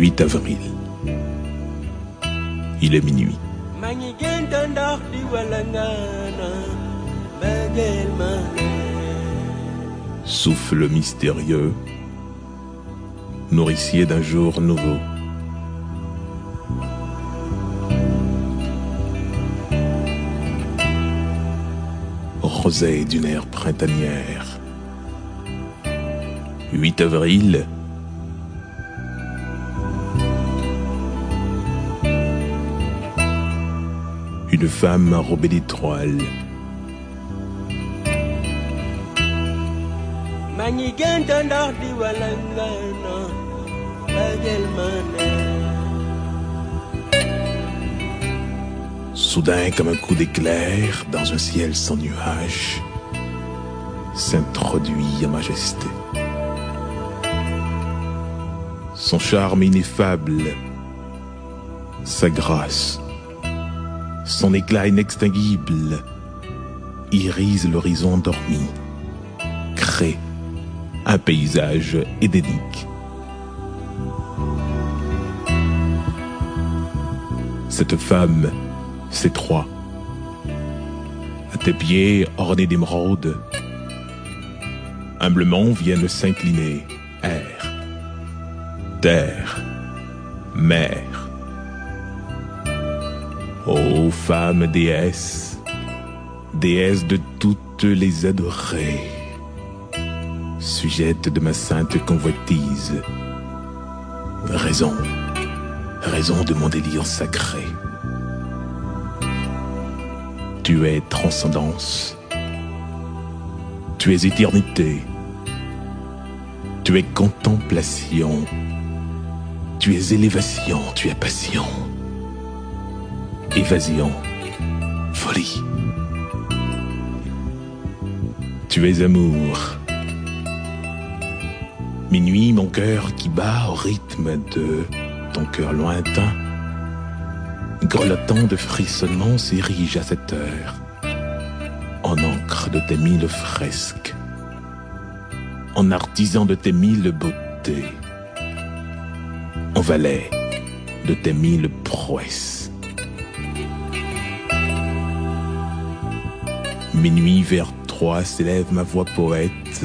8 avril. Il est minuit. Souffle mystérieux, nourricier d'un jour nouveau. Rosée d'une ère printanière. 8 avril, une femme enrobée d'étoiles. Soudain, comme un coup d'éclair, dans un ciel sans nuages, s'introduit en majesté. Son charme ineffable, sa grâce, son éclat inextinguible irise l'horizon endormi, crée un paysage édénique. Cette femme, c'est trois. À tes pieds ornés d'émeraude, humblement viennent s'incliner air, terre, mer. Ô femme déesse, déesse de toutes les adorées, sujette de ma sainte convoitise, raison, raison de mon délire sacré. Tu es transcendance, tu es éternité, tu es contemplation, tu es élévation, tu es passion. Évasion, folie. Tu es amour. Minuit, mon cœur qui bat au rythme de ton cœur lointain, grelottant de frissonnement s'érige à cette heure, en encre de tes mille fresques, en artisan de tes mille beautés, en valet de tes mille prouesses. Minuit vers trois s'élève ma voix poète,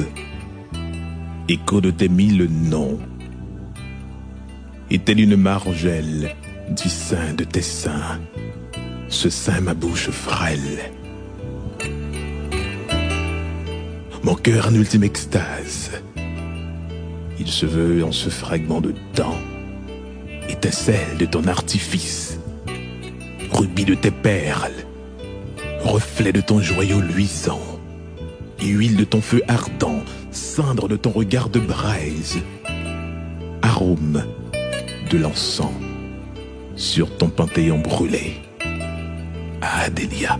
écho de tes mille noms. Est-elle une margelle du sein de tes seins, ce sein ma bouche frêle. Mon cœur en ultime extase, il se veut en ce fragment de temps, étincelle de ton artifice, rubis de tes perles, reflet de ton joyau luisant, huile de ton feu ardent, cendre de ton regard de braise, arôme de l'encens sur ton panthéon brûlé. Adélia,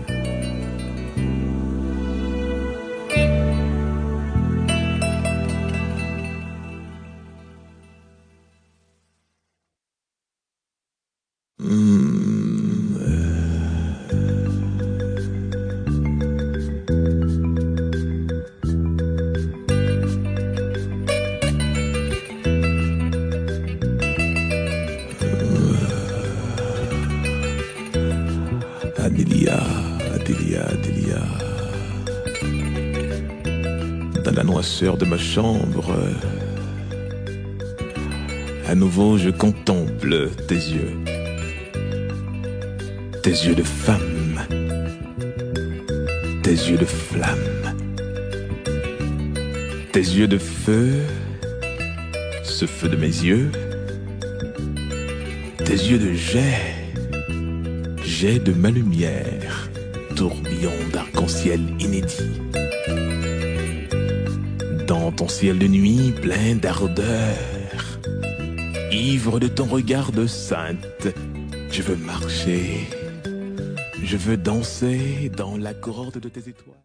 Adélia, Adélia. Dans la noisseur de ma chambre, à nouveau je contemple tes yeux. Tes yeux de femme. Tes yeux de flamme. Tes yeux de feu. Ce feu de mes yeux. Tes yeux de jet jet de ma lumière, tourbillon d'arc-en-ciel inédit. Dans ton ciel de nuit plein d'ardeur, ivre de ton regard de sainte, je veux marcher, je veux danser dans la cohorte de tes étoiles.